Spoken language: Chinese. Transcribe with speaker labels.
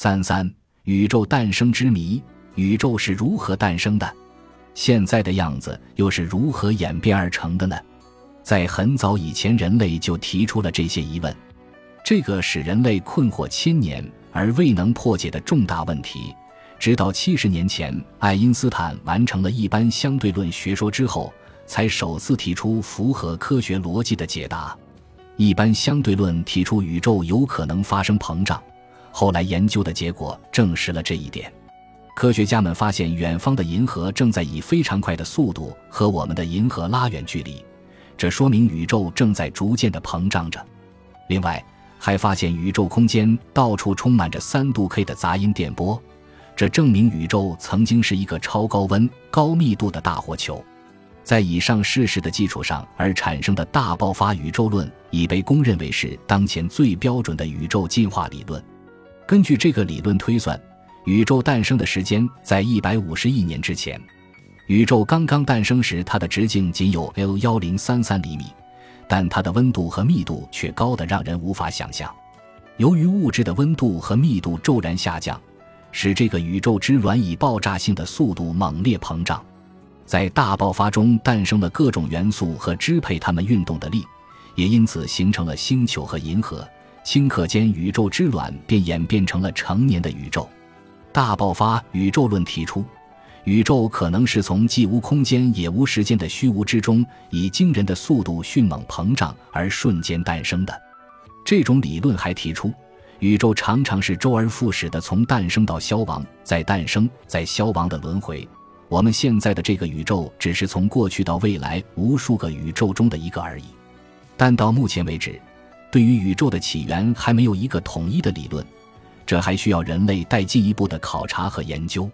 Speaker 1: 三三，宇宙诞生之谜：宇宙是如何诞生的？现在的样子又是如何演变而成的呢？在很早以前，人类就提出了这些疑问。这个使人类困惑千年而未能破解的重大问题，直到七十年前，爱因斯坦完成了一般相对论学说之后，才首次提出符合科学逻辑的解答。一般相对论提出宇宙有可能发生膨胀。后来研究的结果证实了这一点。科学家们发现，远方的银河正在以非常快的速度和我们的银河拉远距离，这说明宇宙正在逐渐的膨胀着。另外，还发现宇宙空间到处充满着三度 K 的杂音电波，这证明宇宙曾经是一个超高温、高密度的大火球。在以上事实的基础上而产生的大爆发宇宙论，已被公认为是当前最标准的宇宙进化理论。根据这个理论推算，宇宙诞生的时间在一百五十亿年之前。宇宙刚刚诞生时，它的直径仅有 L 幺零三三厘米，但它的温度和密度却高得让人无法想象。由于物质的温度和密度骤然下降，使这个宇宙之卵以爆炸性的速度猛烈膨胀，在大爆发中诞生了各种元素和支配它们运动的力，也因此形成了星球和银河。顷刻间，宇宙之卵便演变成了成年的宇宙。大爆发宇宙论提出，宇宙可能是从既无空间也无时间的虚无之中，以惊人的速度迅猛膨胀而瞬间诞生的。这种理论还提出，宇宙常常是周而复始的从诞生到消亡，再诞生再消亡的轮回。我们现在的这个宇宙只是从过去到未来无数个宇宙中的一个而已。但到目前为止，对于宇宙的起源还没有一个统一的理论，这还需要人类再进一步的考察和研究。